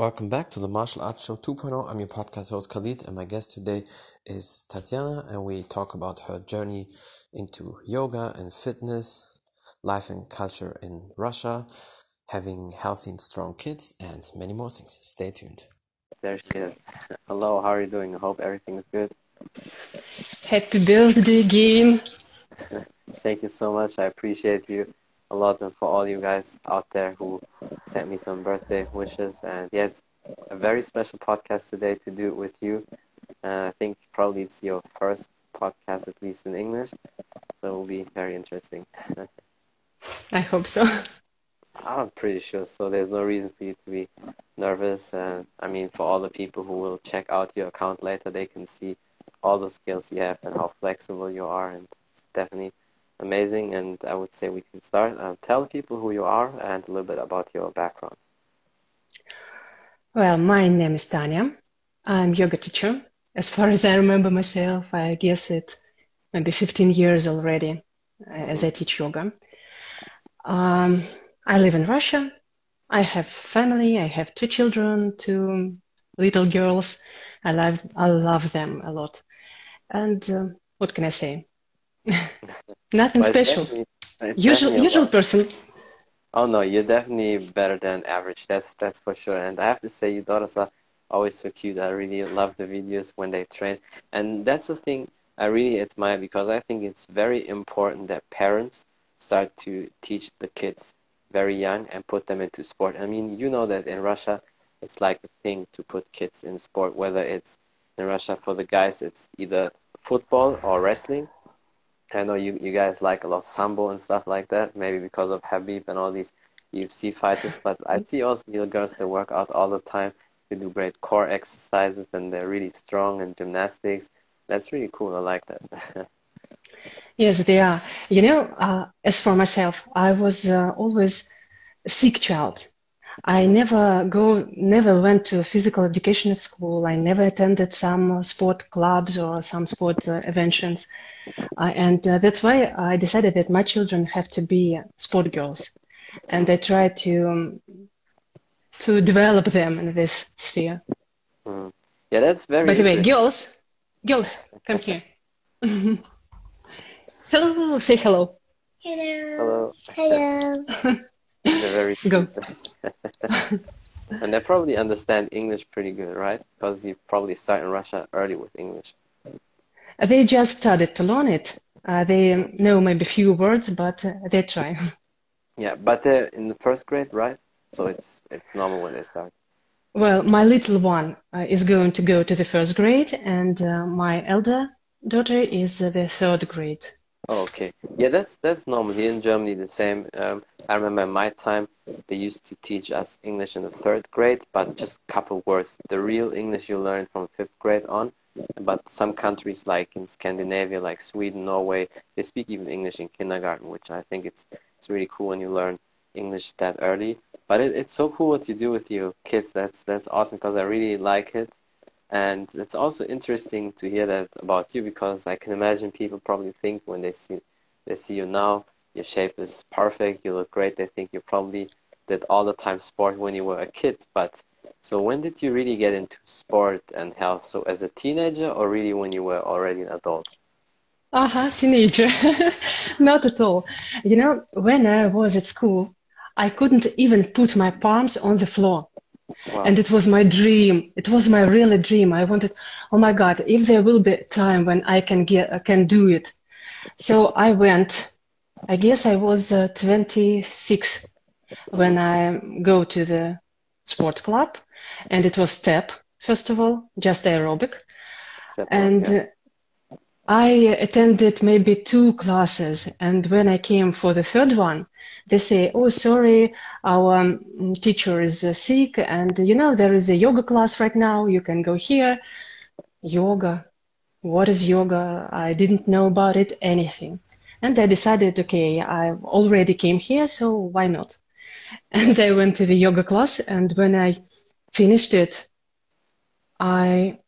Welcome back to the Martial Arts Show 2.0. I'm your podcast host Khalid, and my guest today is Tatiana, and we talk about her journey into yoga and fitness, life and culture in Russia, having healthy and strong kids, and many more things. Stay tuned. There she is. Hello, how are you doing? I hope everything is good. Happy birthday again. Thank you so much. I appreciate you a lot and for all you guys out there who sent me some birthday wishes. And yeah, it's a very special podcast today to do it with you. Uh, I think probably it's your first podcast, at least in English. So it will be very interesting. I hope so. I'm pretty sure. So there's no reason for you to be nervous. And I mean, for all the people who will check out your account later, they can see all the skills you have and how flexible you are. And it's definitely amazing. And I would say we can start. Uh, tell people who you are and a little bit about your background. Well, my name is Tanya. I'm yoga teacher. As far as I remember myself, I guess it maybe 15 years already uh, as I teach yoga. Um, I live in Russia. I have family. I have two children, two little girls. I love I love them a lot. And uh, what can I say? Nothing special. Usual usual person. Oh no, you're definitely better than average. That's that's for sure. And I have to say, your daughters are always so cute. I really love the videos when they train, and that's the thing I really admire because I think it's very important that parents start to teach the kids very young and put them into sport. I mean, you know that in Russia, it's like a thing to put kids in sport. Whether it's in Russia for the guys, it's either football or wrestling I know you, you guys like a lot of sambo and stuff like that, maybe because of Khabib and all these UFC fighters. But I see also your girls that work out all the time. They do great core exercises and they're really strong in gymnastics. That's really cool. I like that. yes, they are. You know, uh, as for myself, I was uh, always a sick child. I never go, never went to physical education at school. I never attended some sport clubs or some sport uh, inventions. Uh, and uh, that's why I decided that my children have to be sport girls. And I try to, um, to develop them in this sphere. Mm. Yeah, that's very. By the way, girls, girls, come here. hello, say hello. Hello. Hello. Hello. They're very Go. and they probably understand English pretty good, right? Because you probably start in Russia early with English. They just started to learn it. Uh, they know maybe few words, but uh, they try. Yeah, but they're in the first grade, right? So it's it's normal when they start. Well, my little one uh, is going to go to the first grade, and uh, my elder daughter is the third grade. Oh, okay. Yeah, that's that's normal here in Germany. The same. Um, I remember in my time they used to teach us English in the third grade, but just a couple words. The real English you learn from fifth grade on. But some countries, like in Scandinavia, like Sweden, Norway, they speak even English in kindergarten, which I think it's it's really cool when you learn English that early. But it, it's so cool what you do with your kids. That's that's awesome because I really like it. And it's also interesting to hear that about you because I can imagine people probably think when they see they see you now, your shape is perfect, you look great. They think you probably did all the time sport when you were a kid. But so when did you really get into sport and health? So as a teenager or really when you were already an adult? Uh-huh, teenager. Not at all. You know, when I was at school, I couldn't even put my palms on the floor. Wow. And it was my dream. It was my really dream. I wanted, oh my God, if there will be a time when I can get, can do it. So I went, I guess I was uh, 26 when I go to the sport club and it was step, first of all, just aerobic. And yeah. I attended maybe two classes. And when I came for the third one, they say, oh, sorry, our um, teacher is uh, sick. And, you know, there is a yoga class right now. You can go here. Yoga. What is yoga? I didn't know about it, anything. And I decided, okay, I already came here, so why not? And I went to the yoga class. And when I finished it, I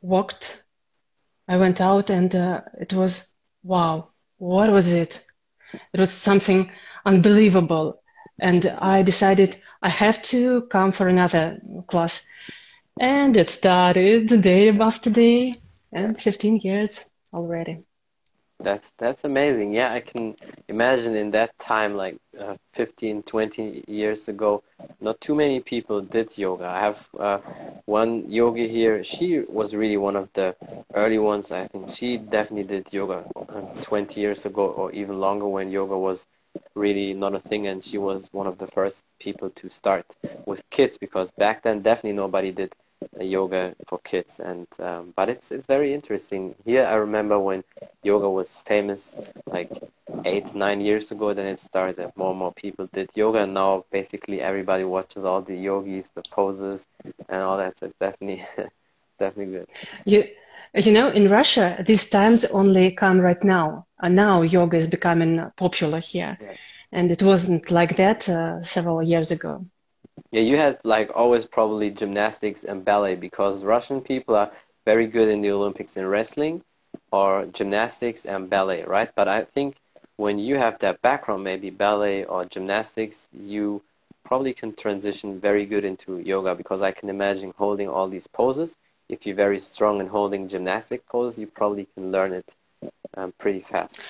walked I went out and uh, it was wow. What was it? It was something unbelievable. And I decided I have to come for another class. And it started the day after day and 15 years already. That's that's amazing. Yeah, I can imagine in that time, like uh, 15, 20 years ago, not too many people did yoga. I have uh, one yogi here. She was really one of the early ones. I think she definitely did yoga uh, 20 years ago or even longer when yoga was really not a thing and she was one of the first people to start with kids because back then definitely nobody did yoga for kids and um, but it's it's very interesting. Here i remember when yoga was famous like eight nine years ago then it started more and more people did yoga and now basically everybody watches all the yogis the poses and all that so definitely definitely good. You you know in russia these times only come right now and now yoga is becoming popular here yeah. and it wasn't like that uh, several years ago yeah, you had like always probably gymnastics and ballet because Russian people are very good in the Olympics in wrestling or gymnastics and ballet, right? But I think when you have that background, maybe ballet or gymnastics, you probably can transition very good into yoga because I can imagine holding all these poses. If you're very strong in holding gymnastic poses, you probably can learn it um, pretty fast.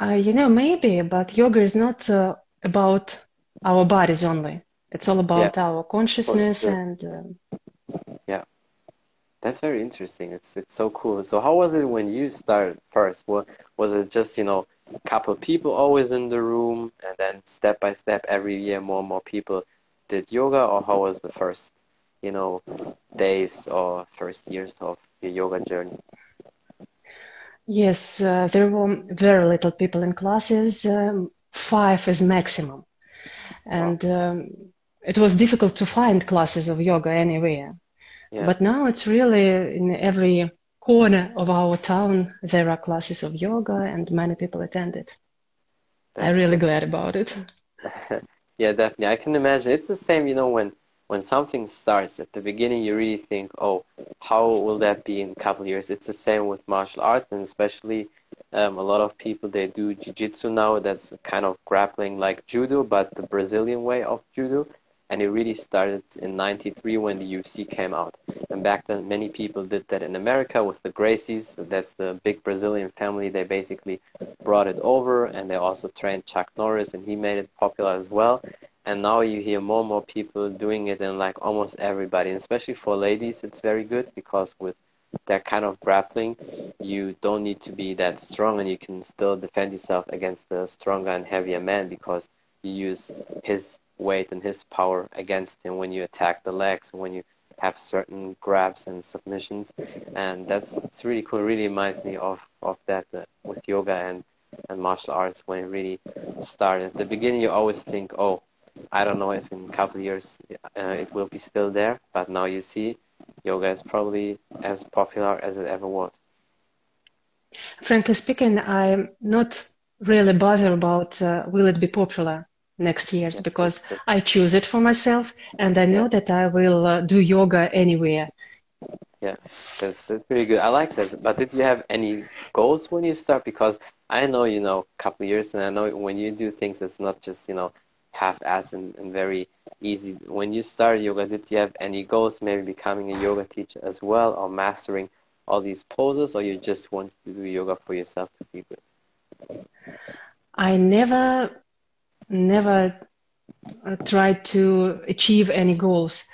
Uh, you know, maybe, but yoga is not uh, about our bodies only. It's all about yeah. our consciousness and. Um... yeah, that's very interesting. It's it's so cool. So how was it when you started first? What was it? Just you know, a couple people always in the room, and then step by step, every year more and more people did yoga, or how was the first, you know, days or first years of your yoga journey? Yes, uh, there were very little people in classes. Um, five is maximum, and um, it was difficult to find classes of yoga anywhere. Yeah. But now it's really in every corner of our town there are classes of yoga and many people attend it. That's, I'm really glad about it. yeah, definitely. I can imagine it's the same, you know, when when something starts at the beginning you really think, Oh, how will that be in a couple years? It's the same with martial arts and especially um, a lot of people they do jiu-jitsu now that's kind of grappling like judo but the Brazilian way of judo and it really started in 93 when the UFC came out. And back then, many people did that in America with the Gracies. That's the big Brazilian family. They basically brought it over, and they also trained Chuck Norris, and he made it popular as well. And now you hear more and more people doing it and like almost everybody, and especially for ladies, it's very good because with that kind of grappling, you don't need to be that strong, and you can still defend yourself against the stronger and heavier man because you use his weight and his power against him when you attack the legs, when you have certain grabs and submissions, and that's it's really cool. It really reminds me of of that uh, with yoga and and martial arts when it really started. At the beginning, you always think, oh, I don't know if in a couple of years uh, it will be still there, but now you see yoga is probably as popular as it ever was. Frankly speaking, I'm not really bothered about uh, will it be popular next years because I choose it for myself and I know that I will uh, do yoga anywhere. Yeah, that's, that's pretty good. I like that. But did you have any goals when you start? Because I know, you know, a couple years and I know when you do things, it's not just, you know, half-ass and, and very easy. When you start yoga, did you have any goals, maybe becoming a yoga teacher as well or mastering all these poses or you just wanted to do yoga for yourself to feel good? I never never uh, tried to achieve any goals.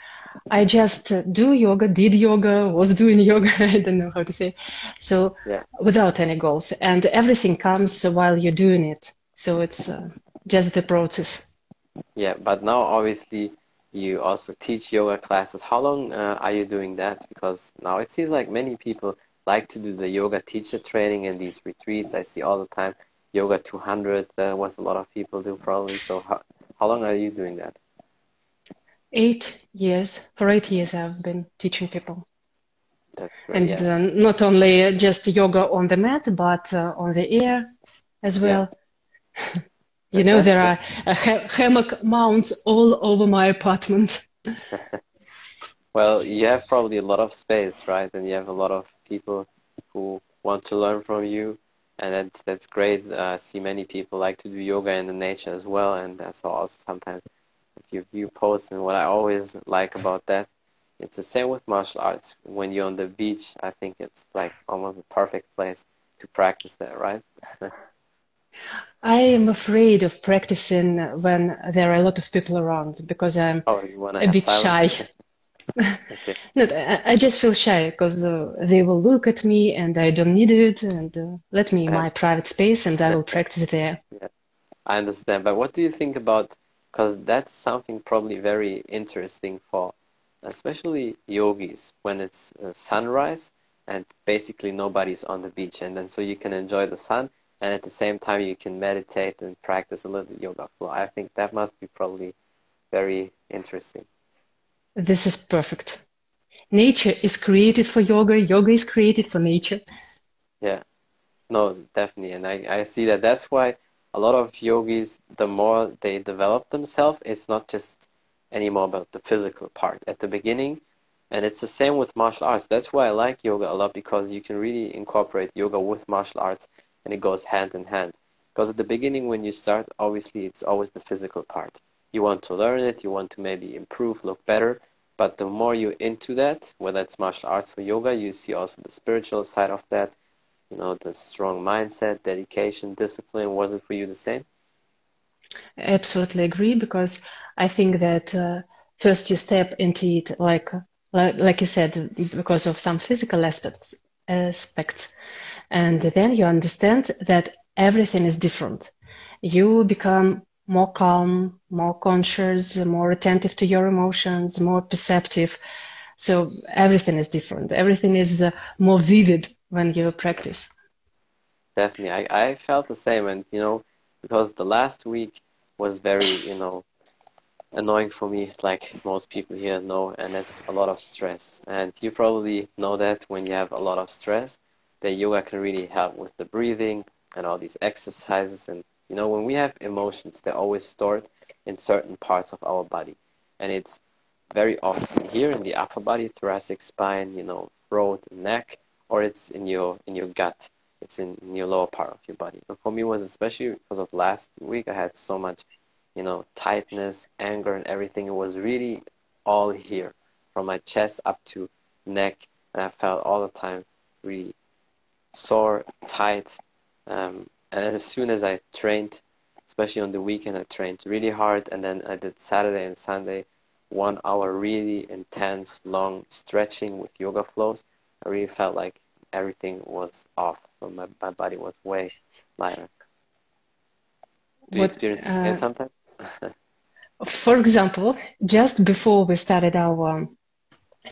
I just uh, do yoga, did yoga, was doing yoga. I don't know how to say. So yeah. without any goals, and everything comes while you're doing it. So it's uh, just the process. Yeah, but now obviously you also teach yoga classes. How long uh, are you doing that? Because now it seems like many people like to do the yoga teacher training and these retreats. I see all the time yoga 200 uh, what a lot of people do probably so how, how long are you doing that eight years for eight years i've been teaching people That's great, and yeah. uh, not only just yoga on the mat but uh, on the air as well yeah. you know there are ha- hammock mounts all over my apartment well you have probably a lot of space right and you have a lot of people who want to learn from you and that's that's great. Uh, see many people like to do yoga in the nature as well, and that's also sometimes your view posts and what I always like about that. It's the same with martial arts. When you're on the beach, I think it's like almost the perfect place to practice that, right? I am afraid of practicing when there are a lot of people around because I'm oh, a bit shy. okay. no, I, I, just feel shy because uh, they will look at me and I don't need it and uh, let me in my private space and I will practice there. Yeah. I understand. But what do you think about, because that's something probably very interesting for especially yogis when it's uh, sunrise and basically nobody's on the beach and then so you can enjoy the sun and at the same time you can meditate and practice a little yoga flow. I think that must be probably very interesting. This is perfect. Nature is created for yoga, yoga is created for nature. Yeah, no, definitely. And I, I see that that's why a lot of yogis, the more they develop themselves, it's not just anymore about the physical part at the beginning. And it's the same with martial arts. That's why I like yoga a lot because you can really incorporate yoga with martial arts and it goes hand in hand. Because at the beginning, when you start, obviously it's always the physical part. You want to learn it, you want to maybe improve, look better. But the more you're into that, whether it's martial arts or yoga, you see also the spiritual side of that, you know, the strong mindset, dedication, discipline. Was it for you the same? Absolutely agree because I think that uh, first you step into it like, like like you said because of some physical aspects aspects and then you understand that everything is different. You become more calm, more conscious, more attentive to your emotions, more perceptive. So everything is different. Everything is uh, more vivid when you practice. Definitely. I, I felt the same. And, you know, because the last week was very, you know, annoying for me, like most people here know, and that's a lot of stress. And you probably know that when you have a lot of stress, that yoga can really help with the breathing and all these exercises. And you know, when we have emotions, they're always stored in certain parts of our body, and it's very often here in the upper body, thoracic spine, you know, throat, neck, or it's in your in your gut. It's in, in your lower part of your body. And for me, was especially because of last week, I had so much, you know, tightness, anger, and everything. It was really all here, from my chest up to neck, and I felt all the time really sore, tight. Um, and as soon as I trained, especially on the weekend, I trained really hard. And then I did Saturday and Sunday, one hour really intense, long stretching with yoga flows. I really felt like everything was off. So my, my body was way lighter. Do you what, experience uh, this sometimes? for example, just before we started our um,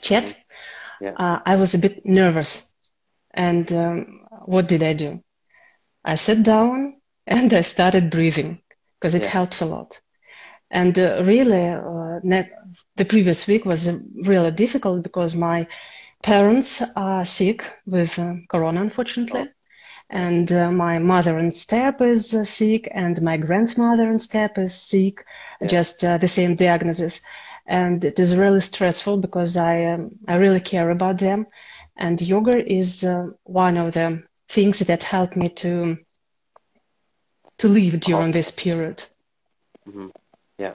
chat, mm-hmm. yeah. uh, I was a bit nervous and um, what did I do? I sat down and I started breathing because it yeah. helps a lot. And uh, really, uh, ne- the previous week was uh, really difficult because my parents are sick with uh, corona, unfortunately. Oh. And uh, my mother in step is uh, sick, and my grandmother in step is sick, yeah. just the same diagnosis. And it is really stressful because I, um, I really care about them and yoga is uh, one of the things that helped me to to live during this period. Mm-hmm. Yeah,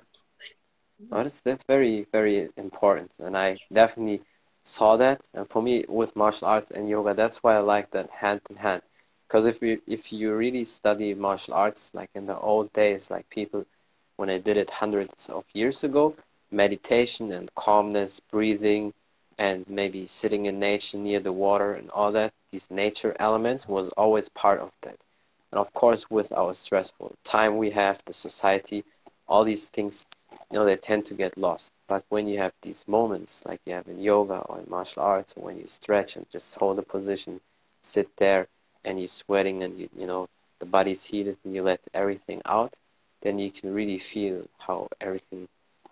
well, that's that's very very important, and I definitely saw that. And for me, with martial arts and yoga, that's why I like that hand in hand. Because if you if you really study martial arts, like in the old days, like people when I did it hundreds of years ago, meditation and calmness, breathing, and maybe sitting in nature near the water and all that, these nature elements was always part of that. And of course, with our stressful time we have, the society, all these things, you know, they tend to get lost. But when you have these moments, like you have in yoga or in martial arts, or when you stretch and just hold a position, sit there, and you're sweating and you, you know, the body's heated and you let everything out, then you can really feel how everything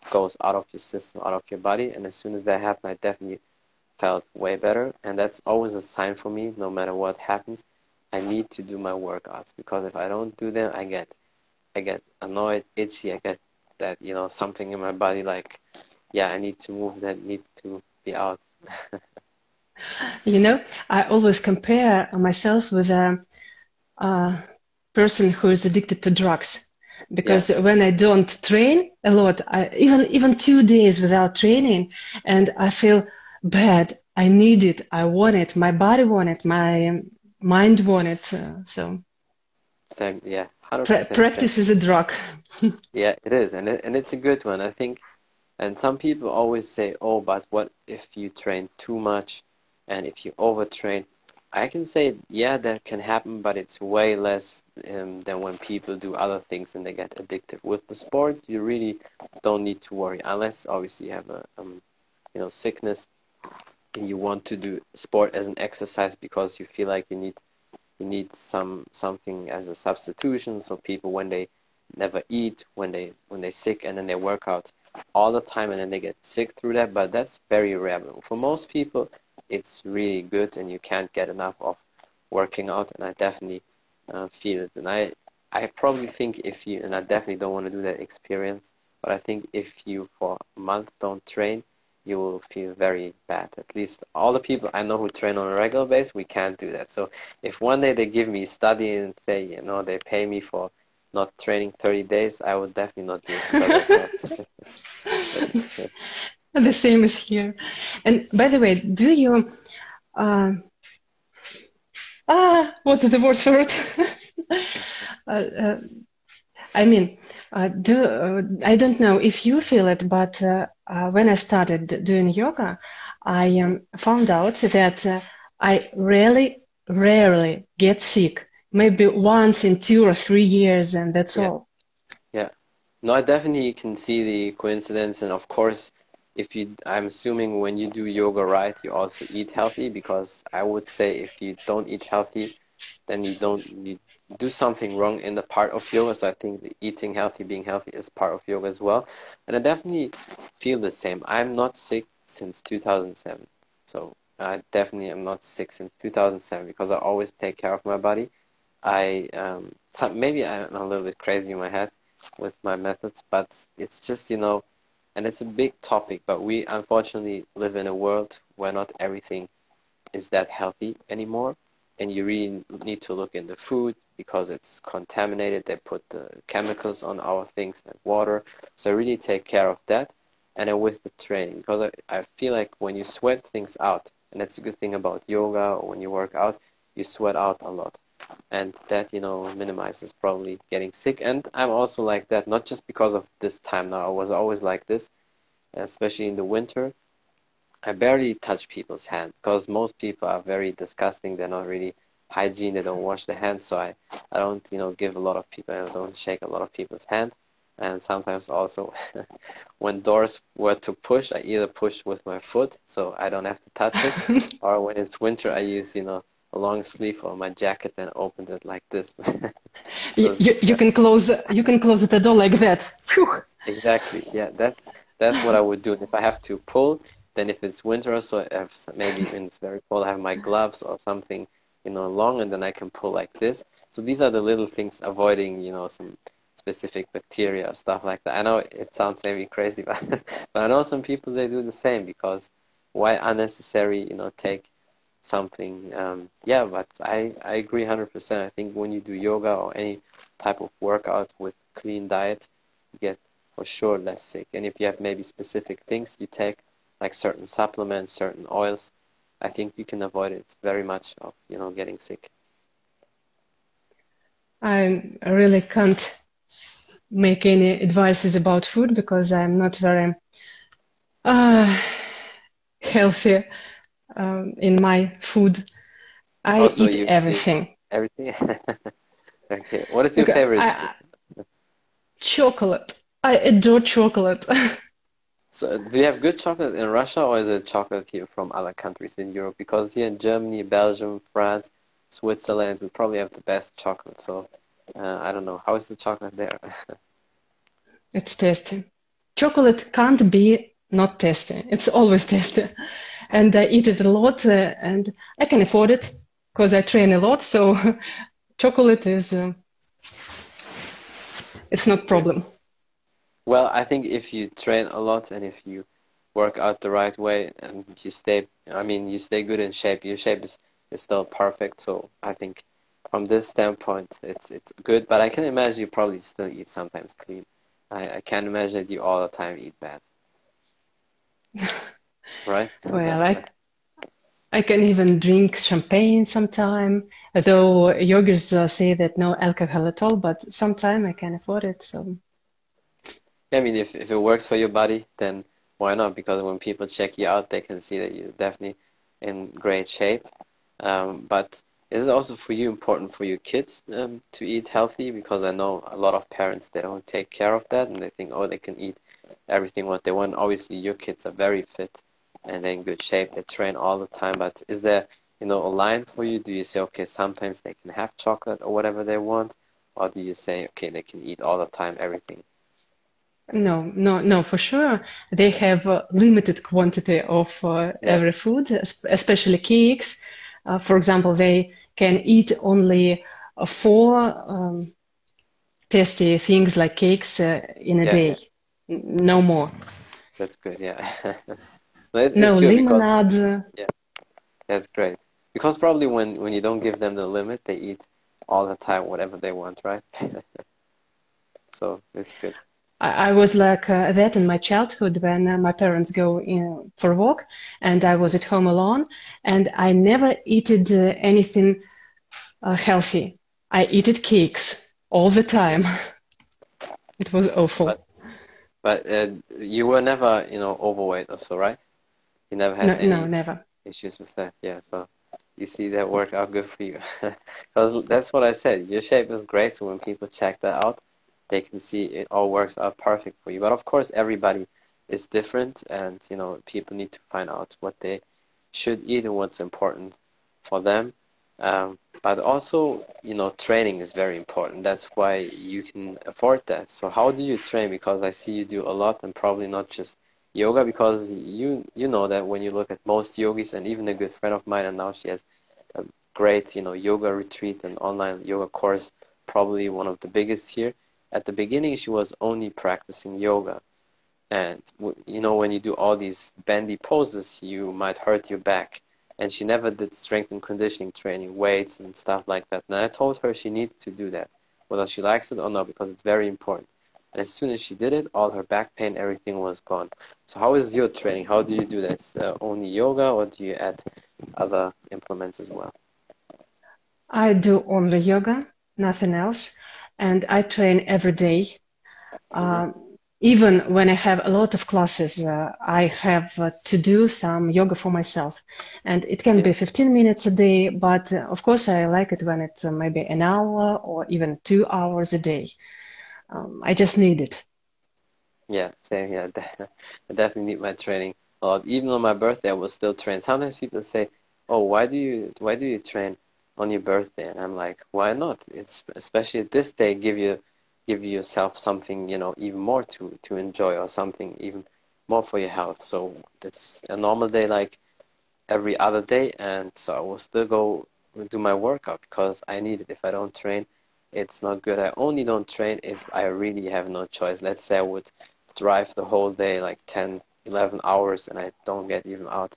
goes out of your system, out of your body. And as soon as that happened, I definitely felt way better. And that's always a sign for me, no matter what happens. I need to do my workouts because if I don't do them, I get, I get annoyed, itchy. I get that you know something in my body like, yeah, I need to move. That needs to be out. you know, I always compare myself with a, a person who is addicted to drugs because yeah. when I don't train a lot, I, even even two days without training, and I feel bad. I need it. I want it. My body want it. My mind want it. Uh, so same, yeah. Pra- practice same. is a drug. yeah, it is, and it, and it's a good one. I think. And some people always say, "Oh, but what if you train too much, and if you overtrain?" I can say, yeah, that can happen, but it's way less um, than when people do other things and they get addicted. With the sport, you really don't need to worry, unless obviously you have a, um, you know, sickness, and you want to do sport as an exercise because you feel like you need, you need some something as a substitution. So people, when they never eat, when they when they're sick, and then they work out all the time, and then they get sick through that. But that's very rare. For most people it's really good and you can't get enough of working out and I definitely uh, feel it. And I I probably think if you and I definitely don't want to do that experience but I think if you for a month don't train you will feel very bad. At least all the people I know who train on a regular basis we can't do that. So if one day they give me study and say you know they pay me for not training 30 days I would definitely not do it the same is here. And by the way, do you, uh, ah, what's the word for it? uh, uh, I mean, uh, do uh, I don't know if you feel it, but uh, when I started doing yoga, I um, found out that I really, rarely get sick. Maybe once in two or three years, and that's yeah. all. Yeah. No, I definitely can see the coincidence, and of course, if you i'm assuming when you do yoga right you also eat healthy because i would say if you don't eat healthy then you don't you do something wrong in the part of yoga. So i think eating healthy being healthy is part of yoga as well. And i definitely feel the same. I'm not sick since 2007 so i definitely am not sick since 2007 because i always take care of my body. I um maybe i'm a little bit crazy in my head with my methods but it's just you know and it's a big topic, but we unfortunately live in a world where not everything is that healthy anymore. And you really need to look in the food because it's contaminated. They put the chemicals on our things like water. So really take care of that. And then with the training, because I, I feel like when you sweat things out, and that's a good thing about yoga or when you work out, you sweat out a lot and that you know minimizes probably getting sick. And i'm also like that not just because of this time now i was always like this especially in the winter. I barely touch people's hands because most people are very disgusting. They're not really hygiene they don't wash their hands. So i i don't you know give a lot of people i don't shake a lot of people's hands and sometimes also when doors were to push i either push with my foot so i don't have to touch it. Or when it's winter i use you know a long sleeve on my jacket and opened it like this. so, you, you, you can close you can close the door like that. Whew. Exactly. Yeah, that's that's what I would do. if I have to pull, then if it's winter, or so if maybe when it's very cold, I have my gloves or something, you know, long, and then I can pull like this. So these are the little things avoiding, you know, some specific bacteria or stuff like that. I know it sounds maybe crazy, but but I know some people they do the same because why unnecessary, you know, take something. Um, yeah, but I, I agree 100%. I think when you do yoga or any type of workout with clean diet, you get for sure less sick. And if you have maybe specific things you take, like certain supplements, certain oils, I think you can avoid it very much of, you know, getting sick. I really can't make any advices about food because I'm not very uh, healthy um, in my food. I also, eat everything. Eat everything. okay. What is your okay, favorite? I, chocolate. I adore chocolate. so, do you have good chocolate in Russia, or is it chocolate here from other countries in Europe? Because here in Germany, Belgium, France, Switzerland, we probably have the best chocolate. So, uh, I don't know. How is the chocolate there? it's tasty. Chocolate can't be not tasty. It's always tasty and I eat it a lot, uh, and I can afford it because I train a lot. So chocolate is uh, it's not problem. Well, I think if you train a lot and if you work out the right way and you stay, I mean, you stay good in shape. Your shape is, is still perfect. So I think from this standpoint, it's it's good. But I can imagine you probably still eat sometimes clean. I, I can't imagine you all the time eat bad. Right? Well, I I can even drink champagne sometime. Though yogis uh, say that no alcohol at all, but sometime I can afford it. So. Yeah, I mean, if if it works for your body, then why not? Because when people check you out, they can see that you're definitely in great shape. Um, but is it also for you important for your kids um, to eat healthy? Because I know a lot of parents they don't take care of that and they think oh they can eat everything what they want. Obviously, your kids are very fit and they're in good shape. They train all the time. But is there you know a line for you? Do you say okay sometimes they can have chocolate or whatever they want, or do you say okay they can eat all the time everything? No, no, no, for sure. They have a limited quantity of uh, yeah. every food, especially cakes. Uh, for example, they can eat only uh, four um, tasty things like cakes uh, in a yeah, day, yeah. No more. That's good, yeah. no lemonade. Because, yeah, that's great. Because probably when, when you don't give them the limit, they eat all the time whatever they want, right? so it's good. I, was like uh, that in my childhood when uh, my parents go in for a walk and I was at home alone and I never eated uh, anything uh, healthy. I eated cakes all the time. it was awful. But, but uh, you were never, you know, overweight or so, right? You never had no, any no, never. issues with that. Yeah, so you see that worked out good for you. Because that's what I said. Your shape is great, so when people check that out, they can see it all works out perfect for you. But of course, everybody is different, and you know people need to find out what they should eat and what's important for them. Um, but also, you know, training is very important. That's why you can afford that. So how do you train? Because I see you do a lot, and probably not just yoga. Because you you know that when you look at most yogis, and even a good friend of mine, and now she has a great you know yoga retreat and online yoga course, probably one of the biggest here at the beginning she was only practicing yoga and you know when you do all these bendy poses you might hurt your back and she never did strength and conditioning training weights and stuff like that. And i told her she needed to do that whether she likes it or not because it's very important. And as soon as she did it all her back pain everything was gone. So how is your training? How do you do that? Uh, only yoga or do you add other implements as well? I do only yoga nothing else. And I train every day. Um, even when I have a lot of classes, uh, I have uh, to do some yoga for myself. And it can be 15 minutes a day, but uh, of course, I like it when it's uh, maybe an hour or even two hours a day. Um, I just need it. Yeah, same here. I definitely need my training a lot. Even on my birthday, I will still train. Sometimes people say, "Oh, why do you why do you train?" on your birthday and i'm like why not it's especially this day give you give yourself something you know even more to to enjoy or something even more for your health. So it's a normal day like every other day. And so i will still go do my workout because i need it. If i don't train it's not good. I only don't train if i really have no choice. Let's say i would drive the whole day like 10 11 hours and i don't get even out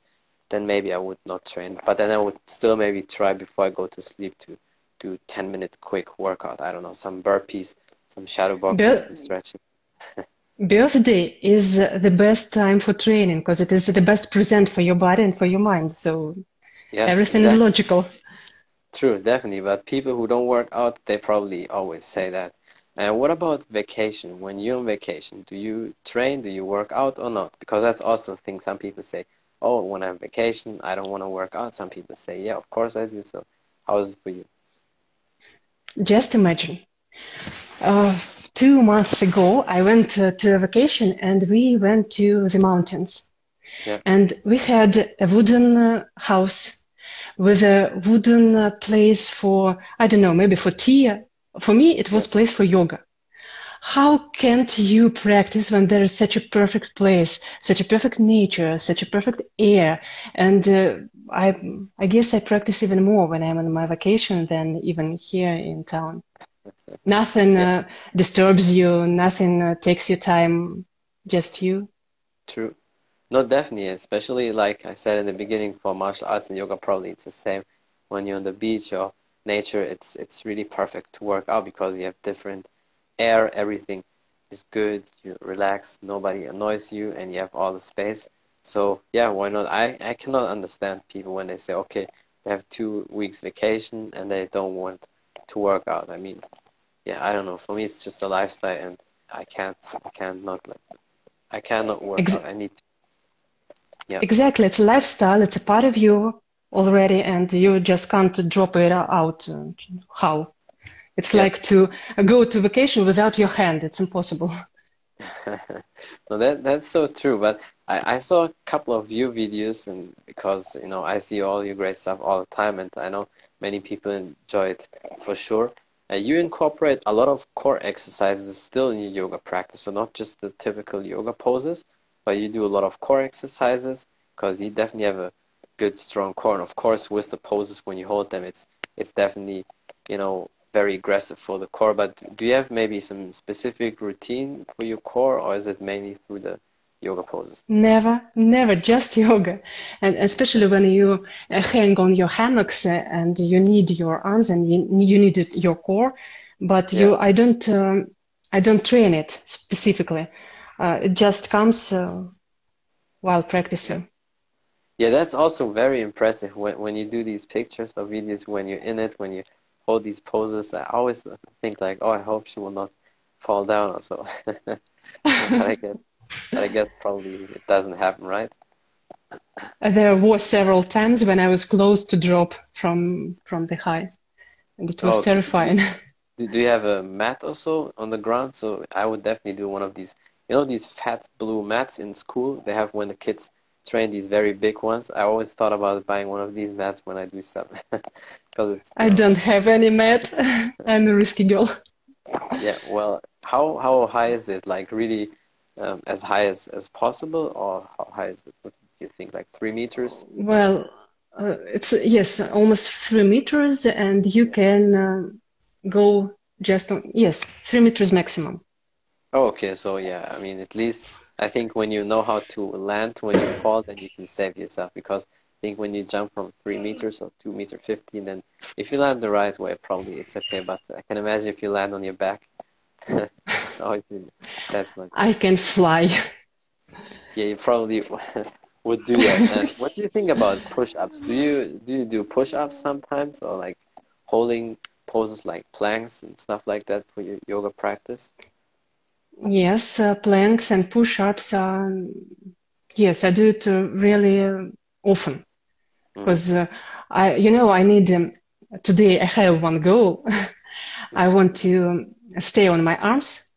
then maybe I would not train. But then I would still maybe try before I go to sleep to do 10 minute quick workout. I don't know, some burpees, some shadow boxing, stretching. birthday is the best time for training because it is the best present for your body and for your mind. So yeah, everything exactly. is logical. True, definitely. But people who don't work out, they probably always say that. And what about vacation? When you're on vacation, do you train? Do you work out or not? Because that's also a thing some people say oh, when I'm on vacation, I don't want to work out. Some people say, yeah, of course I do. So how is it for you? Just imagine. Uh, two months ago, I went uh, to a vacation and we went to the mountains. Yeah. And we had a wooden uh, house with a wooden uh, place for, I don't know, maybe for tea. For me, it was place for yoga how can't you practice when there is such a perfect place, such a perfect nature, such a perfect air? And uh, I, I guess I practice even more when I'm on my vacation than even here in town. Nothing yeah. uh, disturbs you, nothing uh, takes your time, just you. True. No, definitely, especially like I said in the beginning for martial arts and yoga, probably it's the same when you're on the beach or nature, it's it's really perfect to work out because you have different air, everything is good, you relax, nobody annoys you, and you have all the space. So yeah, why not? I, I cannot understand people when they say, okay, they have two weeks vacation and they don't want to work out. I mean, yeah, I don't know. For me, it's just a lifestyle, and I can't, I can't not like, I cannot work Ex- out. I need to. Yeah. Exactly, it's a lifestyle. It's a part of you already, and you just can't drop it out. How? It's yeah. like to go to vacation without your hand. It's impossible. no, that that's so true. But I, I saw a couple of your videos, and because you know I see all your great stuff all the time, and I know many people enjoy it for sure. Uh, you incorporate a lot of core exercises still in your yoga practice, so not just the typical yoga poses, but you do a lot of core exercises because you definitely have a good strong core. And of course, with the poses when you hold them, it's it's definitely you know very aggressive for the core. But do you have maybe some specific routine for your core, or is it mainly through the yoga poses? Never, never, just yoga. And especially when you uh, hang on your hammocks uh, and you need your arms and you, you need your core, but yeah. you, I don't, um, I don't train it specifically. Uh, it just comes uh, while practicing. Yeah, that's also very impressive when when you do these pictures or videos when you're in it, when you hold these poses. I always think like, oh, I hope she will not fall down or so. I guess, I guess probably it doesn't happen, right? There were several times when I was close to drop from from the high, and it was oh, terrifying. Do, do you have a mat also on the ground? So I would definitely do one of these. You know these fat blue mats in school. They have when the kids train these very big ones. I always thought about buying one of these mats when I do stuff. Cause I don't have any mat. I'm a risky girl. Yeah, well, how how high is it? Like really, um, as high as as possible, or how high is it? What do you think? Like three meters? Well, uh, it's yes, almost three meters, and you can uh, go just on yes, three meters maximum. Oh, okay. So yeah, I mean, at least I think when you know how to land when you fall, then you can save yourself because I think when you jump from three meters or two meter fifteen, then if you land the right way, probably it's okay. But I can imagine if you land on your back, oh, that's not. I can fly. Yeah, you probably would do that. And what do you think about push-ups? Do you do you do push-ups sometimes, or like holding poses like planks and stuff like that for your yoga practice? Yes, uh, planks and push-ups. Um, yes, I do it uh, really uh, often because mm. I, you know, I need. Um, today I have one goal. I want to um, stay on my arms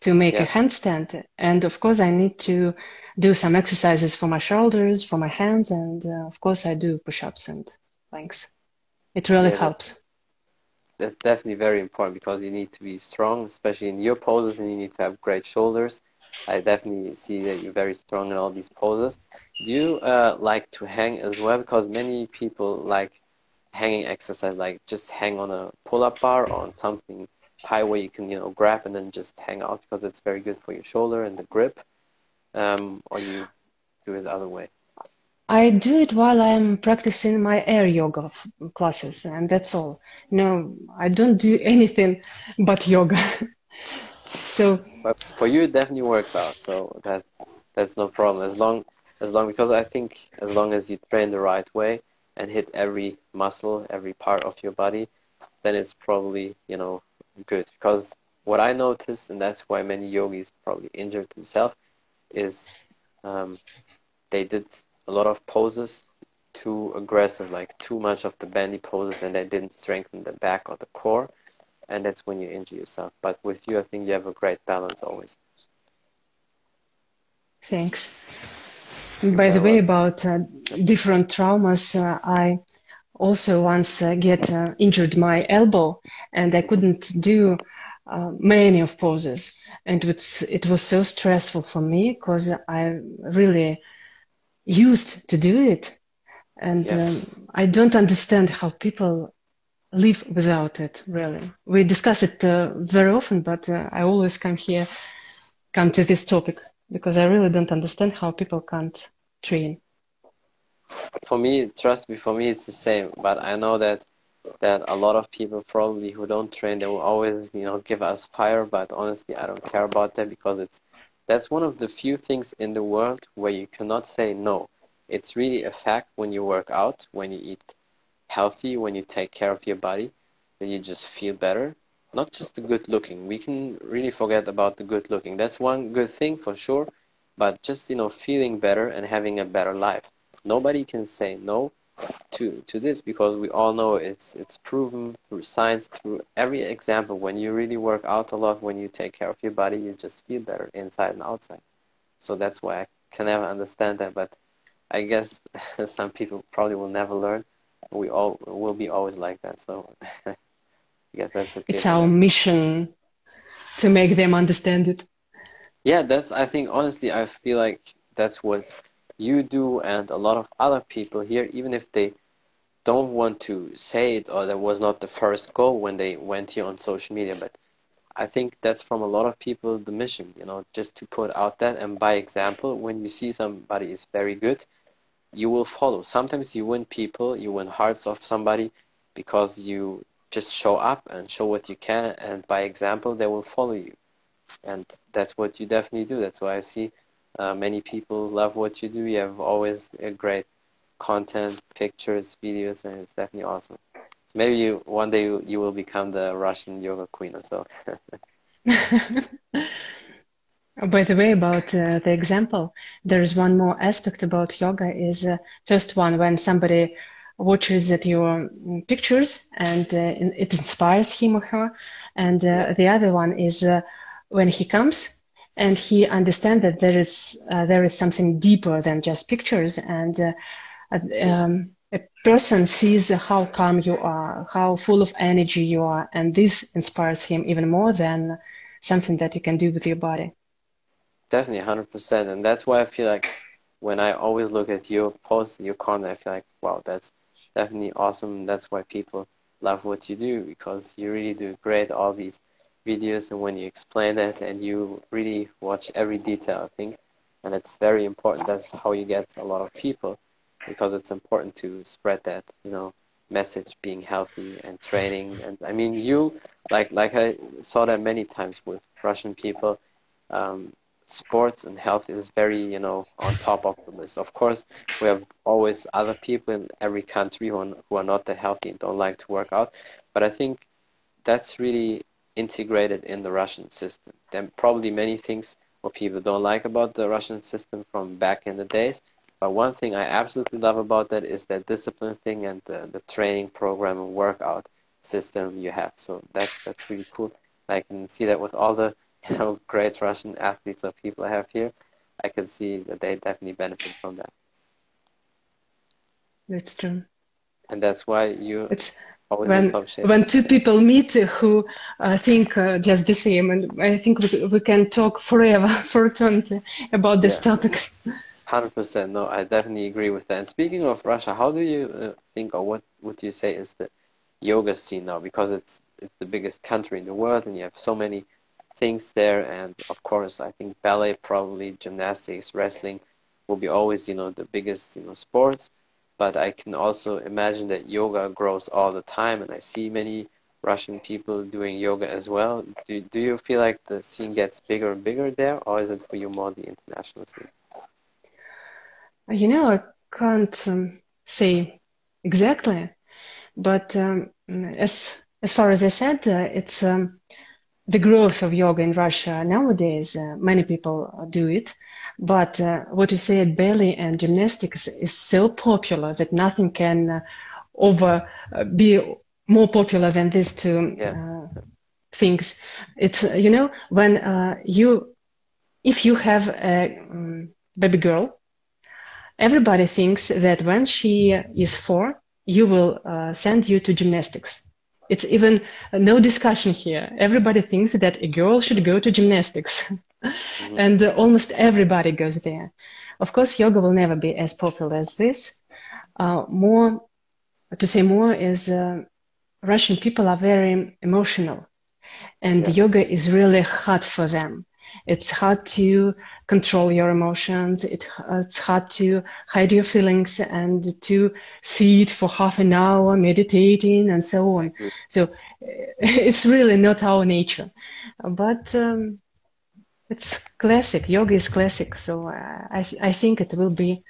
to make yeah. a handstand, and of course I need to do some exercises for my shoulders, for my hands, and uh, of course I do push-ups and planks. It really yeah, helps that's definitely very important because you need to be strong, especially in your poses, and you need to have great shoulders. I definitely see that you're very strong in all these poses. Do you uh, like to hang as well? Because many people like hanging exercise, like just hang on a pull-up bar or on something high where you can, you know, grab and then just hang out because it's very good for your shoulder and the grip. Um, or you do it the other way. I do it while I'm practicing my air yoga classes, and that's all. No, I don't do anything but yoga. so, but for you, it definitely works out. So that that's no problem. As long as long because I think as long as you train the right way and hit every muscle, every part of your body, then it's probably you know good. Because what I noticed, and that's why many yogis probably injured themselves, is um, they did a lot of poses too aggressive, like too much of the bendy poses, and they didn't strengthen the back or the core, and that's when you injure yourself. But with you, I think you have a great balance always. Thanks. By the way, about uh, different traumas, uh, I also once uh, get uh, injured my elbow, and I couldn't do uh, many of poses, and it's, it was so stressful for me because I really used to do it. And yeah. um, i don't understand how people live without it really. We discuss it uh, very often but uh, i always come here come to this topic because i really don't understand how people can't train for me trust me for me it's the same. But i know that that a lot of people probably who don't train they will always you know give us fire. But honestly i don't care about that because it's that's one of the few things in the world where you cannot say no. It's really a fact when you work out when you eat healthy when you take care of your body that you just feel better. Not just the good looking. We can really forget about the good looking. That's one good thing for sure. But just you know feeling better and having a better life nobody can say no to to this because we all know it's it's proven through science through every example. When you really work out a lot when you take care of your body you just feel better inside and outside. So that's why i can never understand that but i guess some people probably will never learn. We all will be always like that so i guess that's okay. It's our mission to make them understand it. Yeah that's i think honestly i feel like that's what you do and a lot of other people here, even if they don't want to say it or that was not the first goal when they went here on social media, but I think that's from a lot of people the mission, you know, just to put out that and by example, when you see somebody is very good, you will follow. Sometimes you win people, you win hearts of somebody because you just show up and show what you can and by example they will follow you. And that's what you definitely do. That's why I see uh, many people love what you do. You have always a great content, pictures, videos, and it's definitely awesome. So maybe you one day you, you will become the Russian yoga queen or so. By the way, about uh, the example, there is one more aspect about yoga. Is uh, first one when somebody watches at your pictures and uh, it inspires him or her, and uh, the other one is uh, when he comes and he understands that there is uh, there is something deeper than just pictures. And uh, um, a person sees how calm you are how full of energy you are and this inspires him even more than something that you can do with your body. Definitely 100% and that's why i feel like when i always look at your posts your content i feel like wow that's definitely awesome. That's why people love what you do because you really do great all these videos and when you explain it and you really watch every detail, I think. And it's very important. That's how you get a lot of people because it's important to spread that, you know, message being healthy and training. And I mean, you, like, like I saw that many times with Russian people, um, sports and health is very, you know, on top of the list. Of course, we have always other people in every country who are, who are not that healthy and don't like to work out. But I think that's really integrated in the Russian system. Then probably many things what people don't like about the Russian system from back in the days. But one thing I absolutely love about that is that discipline thing and the, the training program and workout system you have. So that's that's really cool. I can see that with all the you know great Russian athletes or people I have here, I can see that they definitely benefit from that. That's true. And that's why you it's when when two people meet who uh, think uh, just the same and i think we, we can talk forever for eternity about this yeah. topic. 100% no i definitely agree with that. And speaking of russia how do you uh, think or what would you say is the yoga scene now? Because it's it's the biggest country in the world and you have so many things there. And of course i think ballet probably gymnastics wrestling will be always you know the biggest you know sports but I can also imagine that yoga grows all the time, and I see many Russian people doing yoga as well. Do, do you feel like the scene gets bigger and bigger there, or is it for you more the international scene? You know, I can't um, say exactly, but um, as as far as I said, uh, it's um, the growth of yoga in Russia nowadays. Uh, many people do it, but uh, what you say at ballet and gymnastics is so popular that nothing can uh, over uh, be more popular than these two yeah. Uh, things. It's uh, you know when uh, you if you have a um, baby girl, everybody thinks that when she is four, you will send you to gymnastics. It's even no discussion here. Everybody thinks that a girl should go to gymnastics. Mm-hmm. and uh, almost everybody goes there. Of course, yoga will never be as popular as this. Uh, more, to say more, is uh, Russian people are very emotional, and yeah. yoga is really hard for them. It's hard to control your emotions. It, it's hard to hide your feelings and to sit for half an hour meditating and so on. Mm-hmm. So it's really not our nature. But um, it's classic. Yoga is classic. So uh, I, I think it will be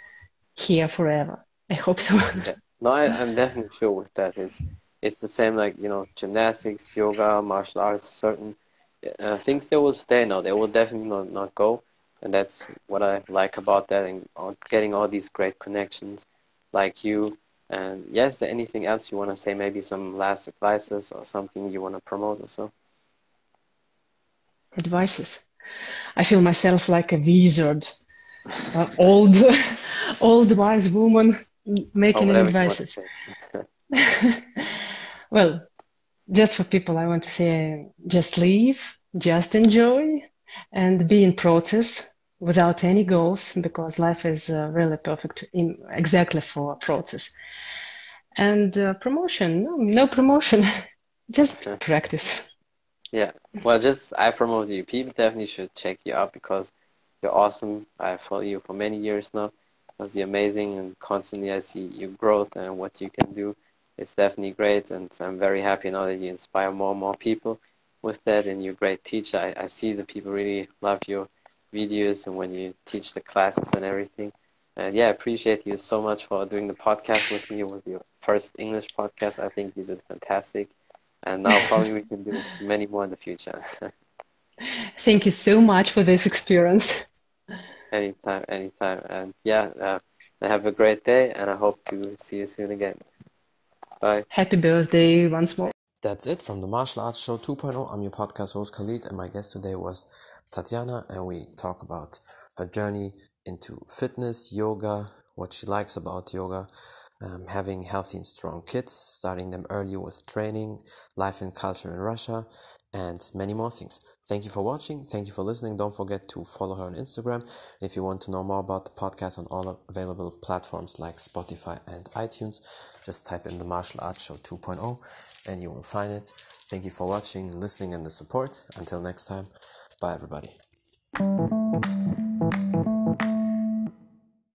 here forever. I hope so. No, I, I'm definitely sure with that. It's it's the same like you know gymnastics, yoga, martial arts, certain uh, things they will stay. No, they will definitely not, not go, and that's what I like about that and getting all these great connections, like you. And yes, there anything else you want to say? Maybe some last advices or something you want to promote or so. Advices. I feel myself like a wizard, uh, old, old wise woman making oh, advices. well, just for people, I want to say just leave, just enjoy, and be in process without any goals because life is uh, really perfect in exactly for process. And uh, promotion, no, no promotion, just practice. Yeah, well, just I promote you. People definitely should check you out because you're awesome. I follow you for many years now. Because you're amazing, and constantly I see your growth and what you can do it's definitely great, and I'm very happy now that you inspire more and more people with that, and you're a great teacher. I, I see that people really love your videos and when you teach the classes and everything. And yeah, I appreciate you so much for doing the podcast with me. with your first English podcast. I think you did fantastic. And now probably we can do many more in the future. Thank you so much for this experience. Anytime, anytime. And yeah, uh, have a great day, and I hope to see you soon again. Bye. Happy birthday once more. That's it from the Martial Arts Show 2.0. I'm your podcast host Khalid, and my guest today was Tatiana, and we talk about her journey into fitness, yoga, what she likes about yoga, um, having healthy and strong kids, starting them early with training, life and culture in Russia, and many more things. Thank you for watching. Thank you for listening. Don't forget to follow her on Instagram. If you want to know more about the podcast on all available platforms like Spotify and iTunes, just type in the Martial Arts Show 2.0 and you will find it. Thank you for watching, listening, and the support. Until next time, bye everybody.